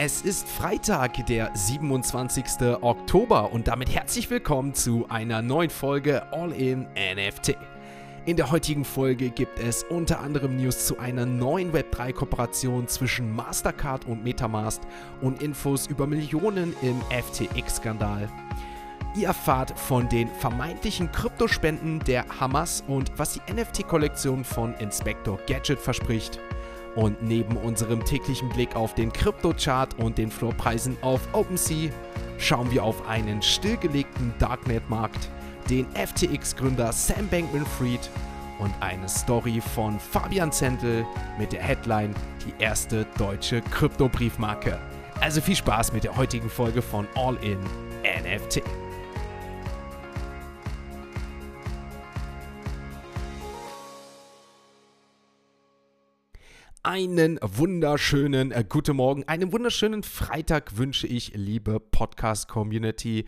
Es ist Freitag, der 27. Oktober und damit herzlich willkommen zu einer neuen Folge All in NFT. In der heutigen Folge gibt es unter anderem News zu einer neuen Web3-Kooperation zwischen Mastercard und Metamask und Infos über Millionen im FTX-Skandal. Ihr erfahrt von den vermeintlichen Kryptospenden der Hamas und was die NFT-Kollektion von Inspector Gadget verspricht. Und neben unserem täglichen Blick auf den Krypto-Chart und den Floorpreisen auf OpenSea schauen wir auf einen stillgelegten Darknet-Markt, den FTX-Gründer Sam Bankman-Fried und eine Story von Fabian Zentel mit der Headline Die erste deutsche Krypto-Briefmarke. Also viel Spaß mit der heutigen Folge von All in NFT. Einen wunderschönen äh, guten Morgen, einen wunderschönen Freitag wünsche ich, liebe Podcast-Community.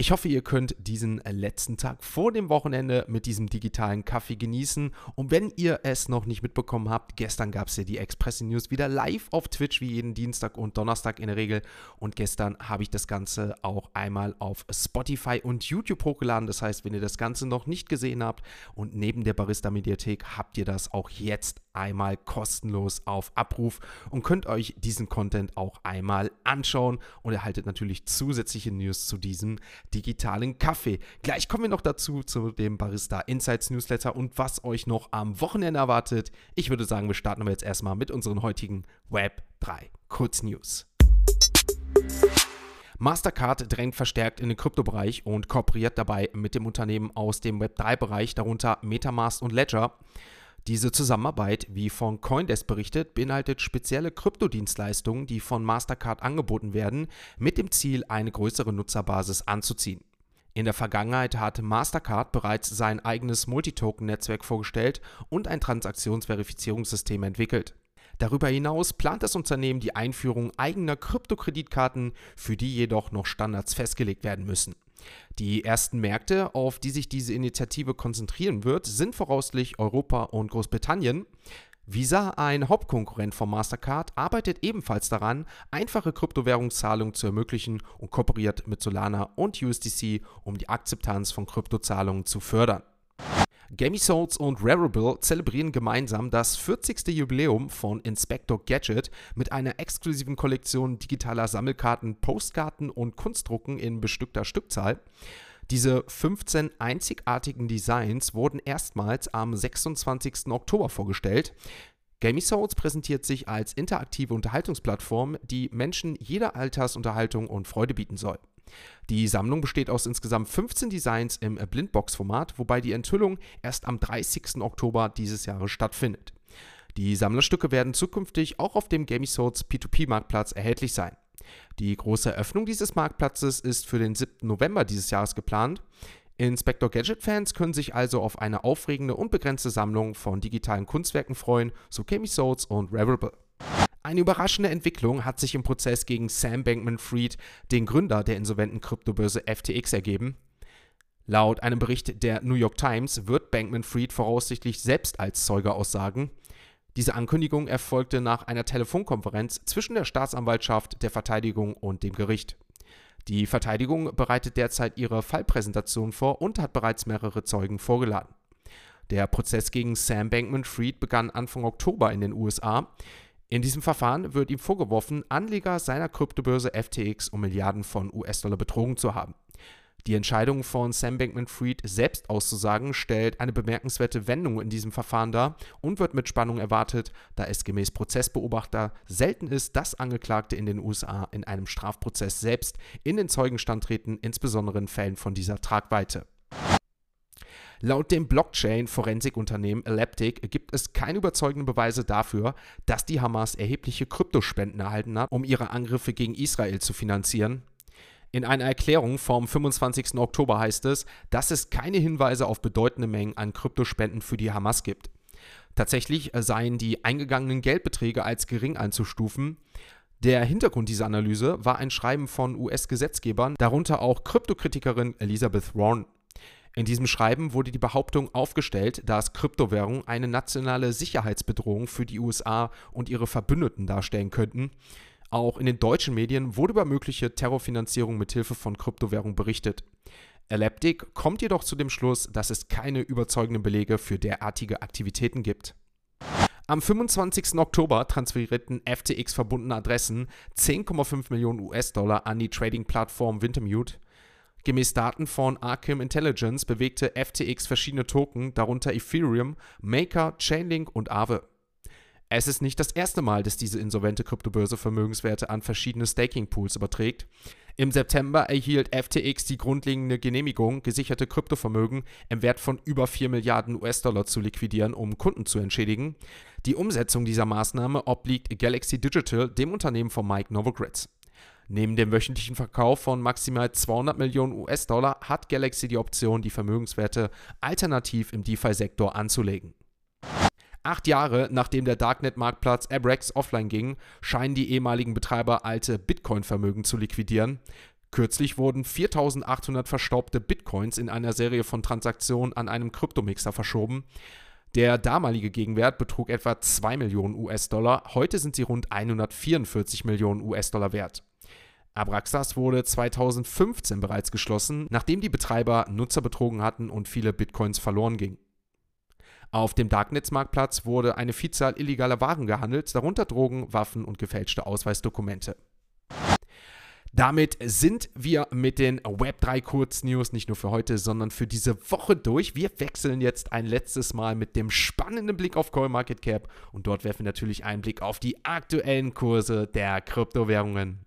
Ich hoffe, ihr könnt diesen letzten Tag vor dem Wochenende mit diesem digitalen Kaffee genießen. Und wenn ihr es noch nicht mitbekommen habt, gestern gab es ja die Express News wieder live auf Twitch, wie jeden Dienstag und Donnerstag in der Regel. Und gestern habe ich das Ganze auch einmal auf Spotify und YouTube hochgeladen. Das heißt, wenn ihr das Ganze noch nicht gesehen habt und neben der Barista-Mediathek habt ihr das auch jetzt einmal kostenlos auf Abruf und könnt euch diesen Content auch einmal anschauen und erhaltet natürlich zusätzliche News zu diesem digitalen Kaffee. Gleich kommen wir noch dazu zu dem Barista Insights Newsletter und was euch noch am Wochenende erwartet. Ich würde sagen, wir starten aber jetzt erstmal mit unseren heutigen Web 3 Kurznews. Mastercard drängt verstärkt in den Kryptobereich und kooperiert dabei mit dem Unternehmen aus dem Web3-Bereich, darunter Metamask und Ledger. Diese Zusammenarbeit, wie von Coindesk berichtet, beinhaltet spezielle Kryptodienstleistungen, die von Mastercard angeboten werden, mit dem Ziel, eine größere Nutzerbasis anzuziehen. In der Vergangenheit hat Mastercard bereits sein eigenes Multitoken-Netzwerk vorgestellt und ein Transaktionsverifizierungssystem entwickelt. Darüber hinaus plant das Unternehmen die Einführung eigener Kryptokreditkarten, für die jedoch noch Standards festgelegt werden müssen. Die ersten Märkte, auf die sich diese Initiative konzentrieren wird, sind voraussichtlich Europa und Großbritannien. Visa, ein Hauptkonkurrent von Mastercard, arbeitet ebenfalls daran, einfache Kryptowährungszahlungen zu ermöglichen und kooperiert mit Solana und USDC, um die Akzeptanz von Kryptozahlungen zu fördern. Gamisouls und Rarible zelebrieren gemeinsam das 40. Jubiläum von Inspector Gadget mit einer exklusiven Kollektion digitaler Sammelkarten, Postkarten und Kunstdrucken in bestückter Stückzahl. Diese 15 einzigartigen Designs wurden erstmals am 26. Oktober vorgestellt. Gamey Souls präsentiert sich als interaktive Unterhaltungsplattform, die Menschen jeder Altersunterhaltung und Freude bieten soll. Die Sammlung besteht aus insgesamt 15 Designs im Blindbox-Format, wobei die Enthüllung erst am 30. Oktober dieses Jahres stattfindet. Die Sammlerstücke werden zukünftig auch auf dem Gamisodes P2P-Marktplatz erhältlich sein. Die große Eröffnung dieses Marktplatzes ist für den 7. November dieses Jahres geplant. Inspector Gadget-Fans können sich also auf eine aufregende und begrenzte Sammlung von digitalen Kunstwerken freuen, so Gamisodes und Revelable. Eine überraschende Entwicklung hat sich im Prozess gegen Sam Bankman-Fried, den Gründer der insolventen Kryptobörse FTX, ergeben. Laut einem Bericht der New York Times wird Bankman-Fried voraussichtlich selbst als Zeuge aussagen. Diese Ankündigung erfolgte nach einer Telefonkonferenz zwischen der Staatsanwaltschaft, der Verteidigung und dem Gericht. Die Verteidigung bereitet derzeit ihre Fallpräsentation vor und hat bereits mehrere Zeugen vorgeladen. Der Prozess gegen Sam Bankman-Fried begann Anfang Oktober in den USA. In diesem Verfahren wird ihm vorgeworfen, Anleger seiner Kryptobörse FTX um Milliarden von US-Dollar betrogen zu haben. Die Entscheidung von Sam Bankman-Fried selbst auszusagen stellt eine bemerkenswerte Wendung in diesem Verfahren dar und wird mit Spannung erwartet, da es gemäß Prozessbeobachter selten ist, dass Angeklagte in den USA in einem Strafprozess selbst in den Zeugenstand treten, insbesondere in Fällen von dieser Tragweite. Laut dem Blockchain-Forensikunternehmen Elliptic gibt es keine überzeugenden Beweise dafür, dass die Hamas erhebliche Kryptospenden erhalten hat, um ihre Angriffe gegen Israel zu finanzieren. In einer Erklärung vom 25. Oktober heißt es, dass es keine Hinweise auf bedeutende Mengen an Kryptospenden für die Hamas gibt. Tatsächlich seien die eingegangenen Geldbeträge als gering einzustufen. Der Hintergrund dieser Analyse war ein Schreiben von US-Gesetzgebern, darunter auch Kryptokritikerin Elizabeth Warren. In diesem Schreiben wurde die Behauptung aufgestellt, dass Kryptowährungen eine nationale Sicherheitsbedrohung für die USA und ihre Verbündeten darstellen könnten. Auch in den deutschen Medien wurde über mögliche Terrorfinanzierung mit Hilfe von Kryptowährung berichtet. Elliptic kommt jedoch zu dem Schluss, dass es keine überzeugenden Belege für derartige Aktivitäten gibt. Am 25. Oktober transferierten FTX verbundene Adressen 10,5 Millionen US-Dollar an die Trading-Plattform Wintermute. Gemäß Daten von Arkham Intelligence bewegte FTX verschiedene Token, darunter Ethereum, Maker, Chainlink und Aave. Es ist nicht das erste Mal, dass diese insolvente Kryptobörse Vermögenswerte an verschiedene Staking-Pools überträgt. Im September erhielt FTX die grundlegende Genehmigung, gesicherte Kryptovermögen im Wert von über 4 Milliarden US-Dollar zu liquidieren, um Kunden zu entschädigen. Die Umsetzung dieser Maßnahme obliegt Galaxy Digital, dem Unternehmen von Mike Novogratz. Neben dem wöchentlichen Verkauf von maximal 200 Millionen US-Dollar hat Galaxy die Option, die Vermögenswerte alternativ im DeFi-Sektor anzulegen. Acht Jahre nachdem der Darknet-Marktplatz Abrex offline ging, scheinen die ehemaligen Betreiber alte Bitcoin-Vermögen zu liquidieren. Kürzlich wurden 4800 verstaubte Bitcoins in einer Serie von Transaktionen an einem Kryptomixer verschoben. Der damalige Gegenwert betrug etwa 2 Millionen US-Dollar, heute sind sie rund 144 Millionen US-Dollar wert. Abraxas wurde 2015 bereits geschlossen, nachdem die Betreiber Nutzer betrogen hatten und viele Bitcoins verloren gingen. Auf dem Darknets-Marktplatz wurde eine Vielzahl illegaler Waren gehandelt, darunter Drogen, Waffen und gefälschte Ausweisdokumente. Damit sind wir mit den Web3 Kurznews nicht nur für heute, sondern für diese Woche durch. Wir wechseln jetzt ein letztes Mal mit dem spannenden Blick auf CoinMarketCap und dort werfen wir natürlich einen Blick auf die aktuellen Kurse der Kryptowährungen.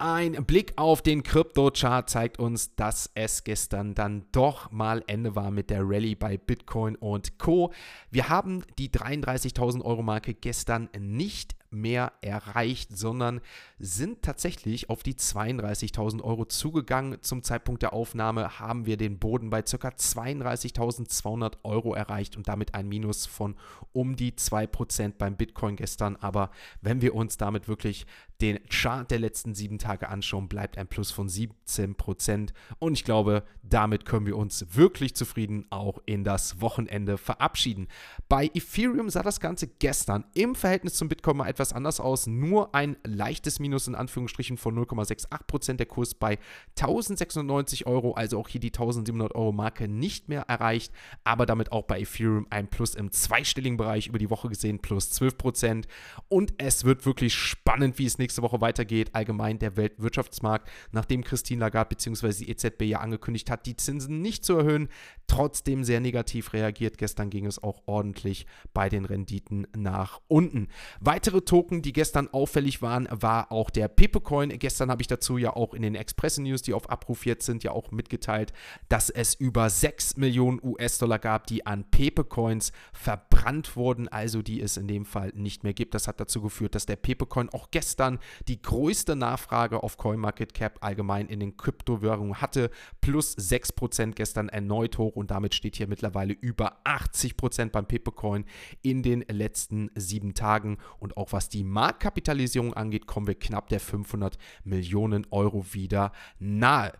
Ein Blick auf den Krypto-Chart zeigt uns, dass es gestern dann doch mal Ende war mit der Rallye bei Bitcoin und Co. Wir haben die 33.000 Euro Marke gestern nicht mehr erreicht, sondern sind tatsächlich auf die 32.000 Euro zugegangen. Zum Zeitpunkt der Aufnahme haben wir den Boden bei ca. 32.200 Euro erreicht und damit ein Minus von um die 2% beim Bitcoin gestern. Aber wenn wir uns damit wirklich den Chart der letzten sieben Tage anschauen, bleibt ein Plus von 17%. Und ich glaube, damit können wir uns wirklich zufrieden auch in das Wochenende verabschieden. Bei Ethereum sah das Ganze gestern im Verhältnis zum Bitcoin mal etwas anders aus. Nur ein leichtes Minus in Anführungsstrichen von 0,68%. Der Kurs bei 1690 Euro, also auch hier die 1700 Euro Marke nicht mehr erreicht. Aber damit auch bei Ethereum ein Plus im zweistelligen Bereich über die Woche gesehen, plus 12%. Und es wird wirklich spannend, wie es nächste Woche weitergeht. Allgemein der Weltwirtschaftsmarkt, nachdem Christine Lagarde bzw. die EZB ja angekündigt hat, die Zinsen nicht zu erhöhen, trotzdem sehr negativ reagiert. Gestern ging es auch ordentlich bei den Renditen nach unten. Weitere Token, die gestern auffällig waren, war auch der Pepecoin. Gestern habe ich dazu ja auch in den Express News, die auf Abruf jetzt sind, ja auch mitgeteilt, dass es über 6 Millionen US-Dollar gab, die an Pepecoins verbrannt wurden, also die es in dem Fall nicht mehr gibt. Das hat dazu geführt, dass der Pepecoin auch gestern die größte Nachfrage auf CoinMarketCap allgemein in den Kryptowährungen hatte, plus 6% gestern erneut hoch und damit steht hier mittlerweile über 80% beim Pepecoin in den letzten sieben Tagen und auch was die Marktkapitalisierung angeht, kommen wir knapp der 500 Millionen Euro wieder nahe.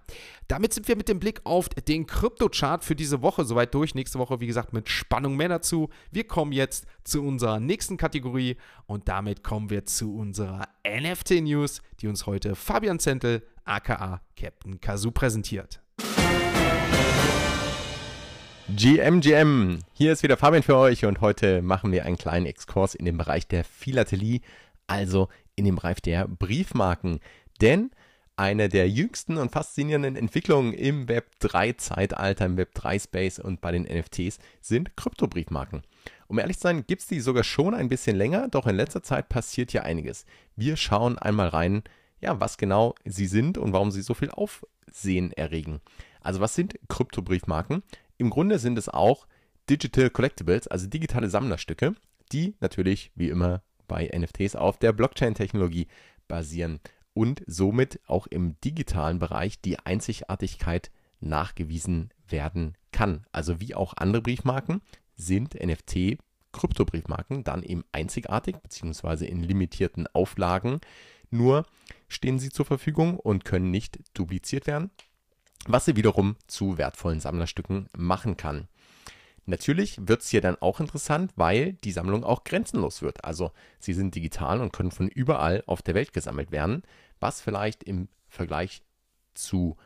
Damit sind wir mit dem Blick auf den Kryptochart für diese Woche soweit durch. Nächste Woche, wie gesagt, mit Spannung mehr dazu. Wir kommen jetzt zu unserer nächsten Kategorie und damit kommen wir zu unserer NFT News, die uns heute Fabian Zentel, aka Captain Kazoo, präsentiert. GMGM, hier ist wieder Fabian für euch und heute machen wir einen kleinen Exkurs in den Bereich der Philatelie, also in den Bereich der Briefmarken. Denn eine der jüngsten und faszinierenden Entwicklungen im Web 3-Zeitalter, im Web 3-Space und bei den NFTs sind Kryptobriefmarken. Um ehrlich zu sein, gibt es die sogar schon ein bisschen länger, doch in letzter Zeit passiert ja einiges. Wir schauen einmal rein, ja, was genau sie sind und warum sie so viel Aufsehen erregen. Also was sind Kryptobriefmarken? Im Grunde sind es auch Digital Collectibles, also digitale Sammlerstücke, die natürlich wie immer bei NFTs auf der Blockchain-Technologie basieren und somit auch im digitalen Bereich die Einzigartigkeit nachgewiesen werden kann. Also wie auch andere Briefmarken sind NFT Kryptobriefmarken dann eben einzigartig bzw. in limitierten Auflagen. Nur stehen sie zur Verfügung und können nicht dupliziert werden was sie wiederum zu wertvollen Sammlerstücken machen kann. Natürlich wird es hier dann auch interessant, weil die Sammlung auch grenzenlos wird. Also sie sind digital und können von überall auf der Welt gesammelt werden, was vielleicht im Vergleich zu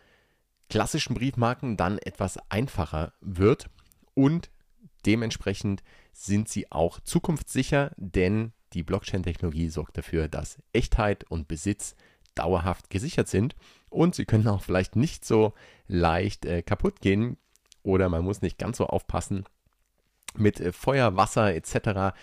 klassischen Briefmarken dann etwas einfacher wird und dementsprechend sind sie auch zukunftssicher, denn die Blockchain-Technologie sorgt dafür, dass Echtheit und Besitz dauerhaft gesichert sind und sie können auch vielleicht nicht so leicht äh, kaputt gehen oder man muss nicht ganz so aufpassen mit äh, Feuer, Wasser etc.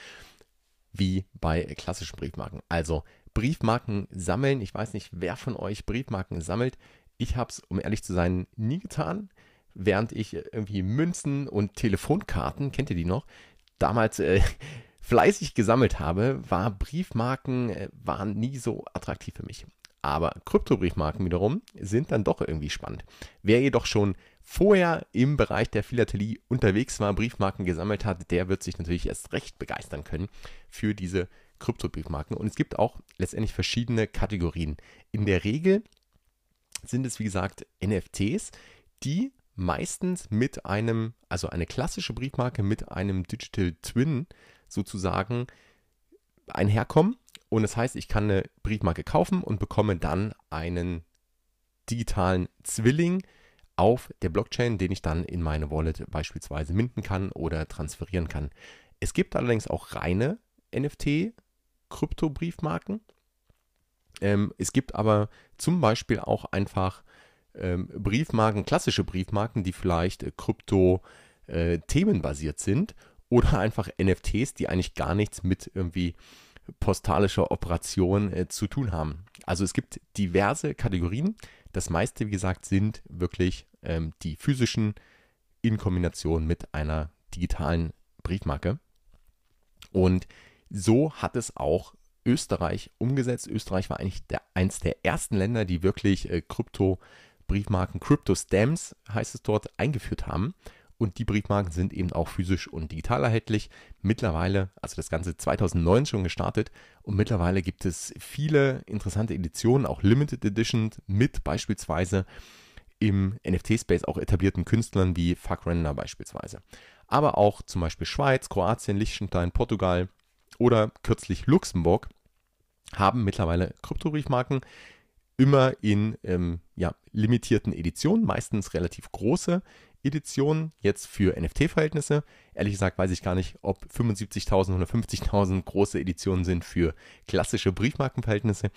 wie bei klassischen Briefmarken. Also Briefmarken sammeln. Ich weiß nicht, wer von euch Briefmarken sammelt. Ich habe es, um ehrlich zu sein, nie getan. Während ich irgendwie Münzen und Telefonkarten, kennt ihr die noch, damals äh, fleißig gesammelt habe, war Briefmarken äh, waren nie so attraktiv für mich. Aber Kryptobriefmarken wiederum sind dann doch irgendwie spannend. Wer jedoch schon vorher im Bereich der Philatelie unterwegs war, Briefmarken gesammelt hat, der wird sich natürlich erst recht begeistern können für diese Kryptobriefmarken. Und es gibt auch letztendlich verschiedene Kategorien. In der Regel sind es, wie gesagt, NFTs, die meistens mit einem, also eine klassische Briefmarke mit einem Digital Twin sozusagen einherkommen. Und das heißt, ich kann eine Briefmarke kaufen und bekomme dann einen digitalen Zwilling auf der Blockchain, den ich dann in meine Wallet beispielsweise minden kann oder transferieren kann. Es gibt allerdings auch reine NFT-Krypto-Briefmarken. Ähm, es gibt aber zum Beispiel auch einfach ähm, Briefmarken, klassische Briefmarken, die vielleicht äh, Krypto-Themenbasiert äh, sind oder einfach NFTs, die eigentlich gar nichts mit irgendwie postalischer Operation äh, zu tun haben. Also es gibt diverse Kategorien. Das meiste, wie gesagt, sind wirklich ähm, die physischen in Kombination mit einer digitalen Briefmarke. Und so hat es auch Österreich umgesetzt. Österreich war eigentlich der, eins der ersten Länder, die wirklich äh, Krypto-Briefmarken, Crypto-Stamps heißt es dort, eingeführt haben. Und die Briefmarken sind eben auch physisch und digital erhältlich. Mittlerweile, also das Ganze 2009 schon gestartet und mittlerweile gibt es viele interessante Editionen, auch Limited Editions mit beispielsweise im NFT-Space auch etablierten Künstlern wie Fuck Render beispielsweise. Aber auch zum Beispiel Schweiz, Kroatien, Liechtenstein, Portugal oder kürzlich Luxemburg haben mittlerweile Kryptobriefmarken immer in ähm, ja, limitierten Editionen, meistens relativ große Editionen, jetzt für NFT-Verhältnisse. Ehrlich gesagt weiß ich gar nicht, ob 75.000 oder 50.000 große Editionen sind für klassische Briefmarkenverhältnisse,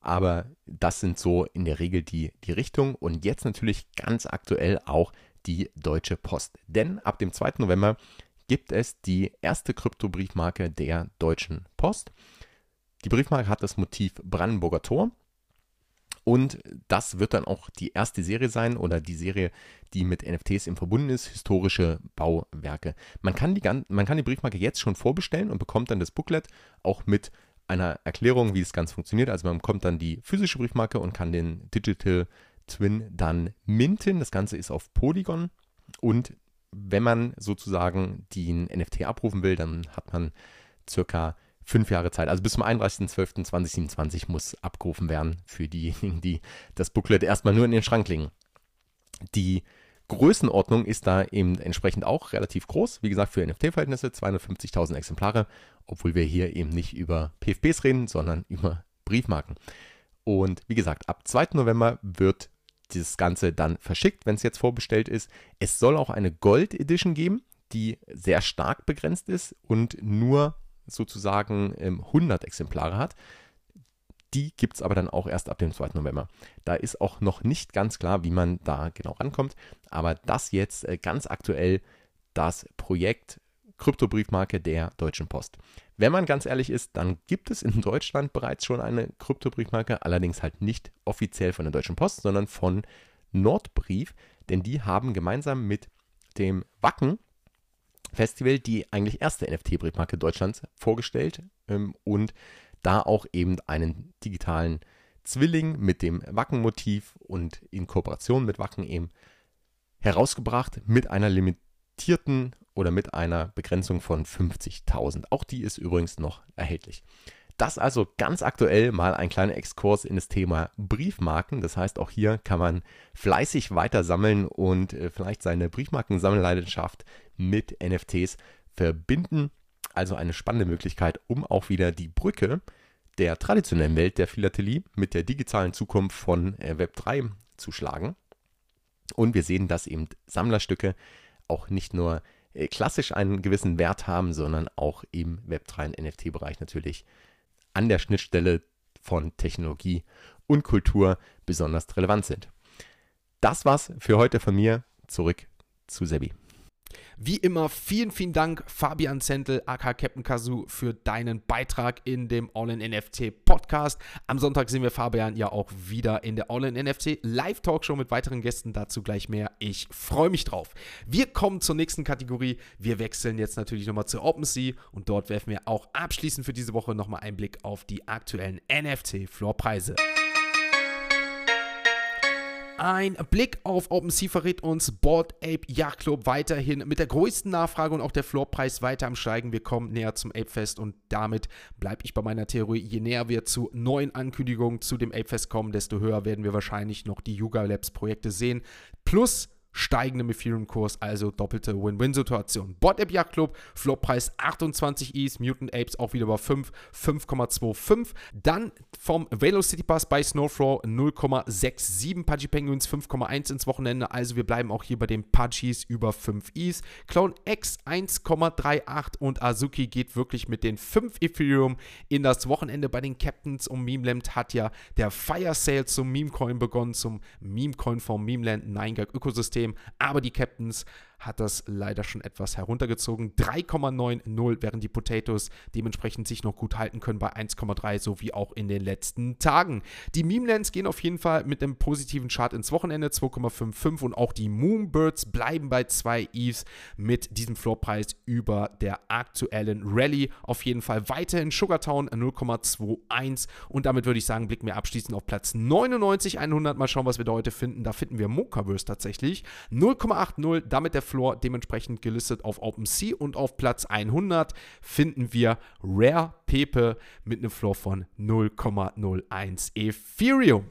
aber das sind so in der Regel die, die Richtung. Und jetzt natürlich ganz aktuell auch die Deutsche Post. Denn ab dem 2. November gibt es die erste Kryptobriefmarke der Deutschen Post. Die Briefmarke hat das Motiv Brandenburger Tor. Und das wird dann auch die erste Serie sein oder die Serie, die mit NFTs im Verbunden ist, historische Bauwerke. Man kann, die, man kann die Briefmarke jetzt schon vorbestellen und bekommt dann das Booklet auch mit einer Erklärung, wie das Ganze funktioniert. Also man bekommt dann die physische Briefmarke und kann den Digital Twin dann minten. Das Ganze ist auf Polygon und wenn man sozusagen den NFT abrufen will, dann hat man circa fünf Jahre Zeit. Also bis zum 31.12.2027 muss abgerufen werden für diejenigen, die das Booklet erstmal nur in den Schrank legen. Die Größenordnung ist da eben entsprechend auch relativ groß. Wie gesagt, für NFT-Verhältnisse 250.000 Exemplare, obwohl wir hier eben nicht über PFPs reden, sondern über Briefmarken. Und wie gesagt, ab 2. November wird dieses Ganze dann verschickt, wenn es jetzt vorbestellt ist. Es soll auch eine Gold Edition geben, die sehr stark begrenzt ist und nur sozusagen 100 ähm, Exemplare hat. Die gibt es aber dann auch erst ab dem 2. November. Da ist auch noch nicht ganz klar, wie man da genau rankommt. Aber das jetzt äh, ganz aktuell das Projekt Kryptobriefmarke der Deutschen Post. Wenn man ganz ehrlich ist, dann gibt es in Deutschland bereits schon eine Kryptobriefmarke, allerdings halt nicht offiziell von der Deutschen Post, sondern von Nordbrief, denn die haben gemeinsam mit dem Wacken Festival die eigentlich erste NFT-Briefmarke Deutschlands vorgestellt ähm, und da auch eben einen digitalen Zwilling mit dem Wacken-Motiv und in Kooperation mit Wacken eben herausgebracht mit einer limitierten oder mit einer Begrenzung von 50.000. Auch die ist übrigens noch erhältlich. Das also ganz aktuell mal ein kleiner Exkurs in das Thema Briefmarken. Das heißt, auch hier kann man fleißig weiter sammeln und äh, vielleicht seine Briefmarkensammelleidenschaft mit NFTs verbinden. Also eine spannende Möglichkeit, um auch wieder die Brücke der traditionellen Welt der Philatelie mit der digitalen Zukunft von äh, Web3 zu schlagen. Und wir sehen, dass eben Sammlerstücke auch nicht nur äh, klassisch einen gewissen Wert haben, sondern auch im Web3 und NFT-Bereich natürlich an der Schnittstelle von Technologie und Kultur besonders relevant sind. Das war's für heute von mir. Zurück zu Sebi. Wie immer, vielen, vielen Dank, Fabian Zentel, aka Captain Kazoo, für deinen Beitrag in dem All-in-NFT Podcast. Am Sonntag sehen wir Fabian ja auch wieder in der All-in-NFT Live-Talkshow mit weiteren Gästen. Dazu gleich mehr. Ich freue mich drauf. Wir kommen zur nächsten Kategorie. Wir wechseln jetzt natürlich nochmal zu OpenSea und dort werfen wir auch abschließend für diese Woche nochmal einen Blick auf die aktuellen NFT-Floorpreise. Ein Blick auf OpenSea verrät uns Board Ape Yacht Club weiterhin mit der größten Nachfrage und auch der Floorpreis weiter am Steigen. Wir kommen näher zum Ape Fest und damit bleibe ich bei meiner Theorie. Je näher wir zu neuen Ankündigungen zu dem Ape Fest kommen, desto höher werden wir wahrscheinlich noch die Yuga Labs Projekte sehen. Plus steigendem Ethereum-Kurs, also doppelte Win-Win-Situation. Bot App Yacht Club, Floppreis 28 ETH, Mutant Apes auch wieder bei 5, 5,25. Dann vom Velocity Pass bei Snowflow 0,67, Pudgy Penguins 5,1 ins Wochenende, also wir bleiben auch hier bei den Pudgies über 5 ETH. Clone X 1,38 und Azuki geht wirklich mit den 5 Ethereum in das Wochenende bei den Captains und Memeland hat ja der Fire Sale zum Meme-Coin begonnen, zum Meme-Coin vom Memeland 9gag Ökosystem. System, aber die Captains hat das leider schon etwas heruntergezogen. 3,90, während die Potatoes dementsprechend sich noch gut halten können bei 1,3, so wie auch in den letzten Tagen. Die Memelands gehen auf jeden Fall mit einem positiven Chart ins Wochenende, 2,55 und auch die Moonbirds bleiben bei 2 Eves mit diesem Floorpreis über der aktuellen Rallye. Auf jeden Fall weiterhin Sugartown 0,21 und damit würde ich sagen, blicken wir abschließend auf Platz 99, 100. Mal schauen, was wir da heute finden. Da finden wir Mokaverse tatsächlich. 0,80, damit der Floor dementsprechend gelistet auf OpenSea und auf Platz 100 finden wir Rare Pepe mit einem Floor von 0,01 Ethereum.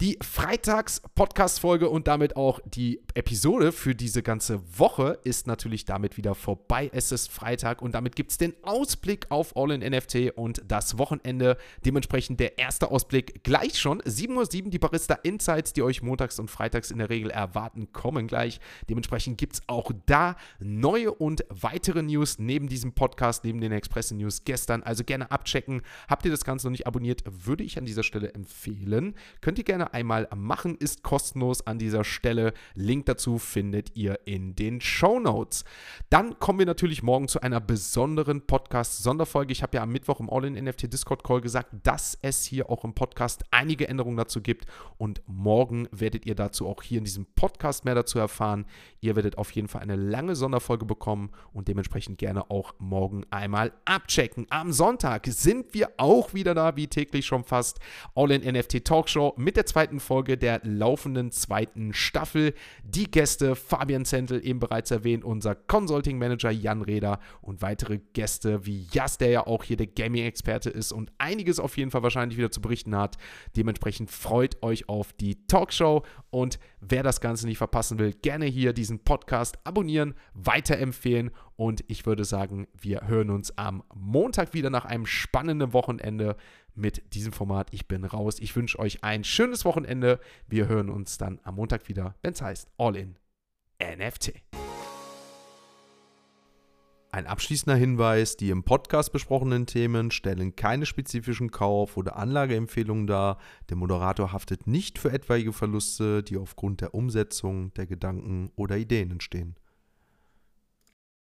Die Freitags-Podcast-Folge und damit auch die Episode für diese ganze Woche ist natürlich damit wieder vorbei. Es ist Freitag und damit gibt es den Ausblick auf All in NFT und das Wochenende. Dementsprechend der erste Ausblick gleich schon. 7.07 Uhr die Barista Insights, die euch montags und freitags in der Regel erwarten, kommen gleich. Dementsprechend gibt es auch da neue und weitere News neben diesem Podcast, neben den Express News gestern. Also gerne abchecken. Habt ihr das Ganze noch nicht abonniert, würde ich an dieser Stelle empfehlen. Könnt ihr gerne einmal machen, ist kostenlos an dieser Stelle. Link dazu findet ihr in den Show Notes. Dann kommen wir natürlich morgen zu einer besonderen Podcast-Sonderfolge. Ich habe ja am Mittwoch im All-in-NFT Discord-Call gesagt, dass es hier auch im Podcast einige Änderungen dazu gibt und morgen werdet ihr dazu auch hier in diesem Podcast mehr dazu erfahren. Ihr werdet auf jeden Fall eine lange Sonderfolge bekommen und dementsprechend gerne auch morgen einmal abchecken. Am Sonntag sind wir auch wieder da, wie täglich schon fast. All-in-NFT Talkshow mit der zweiten zweiten Folge der laufenden zweiten Staffel. Die Gäste Fabian Zentel, eben bereits erwähnt, unser Consulting Manager Jan Reder und weitere Gäste wie Jas, der ja auch hier der Gaming-Experte ist und einiges auf jeden Fall wahrscheinlich wieder zu berichten hat. Dementsprechend freut euch auf die Talkshow und wer das Ganze nicht verpassen will, gerne hier diesen Podcast abonnieren, weiterempfehlen und ich würde sagen, wir hören uns am Montag wieder nach einem spannenden Wochenende mit diesem Format. Ich bin raus. Ich wünsche euch ein schönes Wochenende. Wir hören uns dann am Montag wieder, wenn es heißt All in NFT. Ein abschließender Hinweis, die im Podcast besprochenen Themen stellen keine spezifischen Kauf- oder Anlageempfehlungen dar. Der Moderator haftet nicht für etwaige Verluste, die aufgrund der Umsetzung der Gedanken oder Ideen entstehen.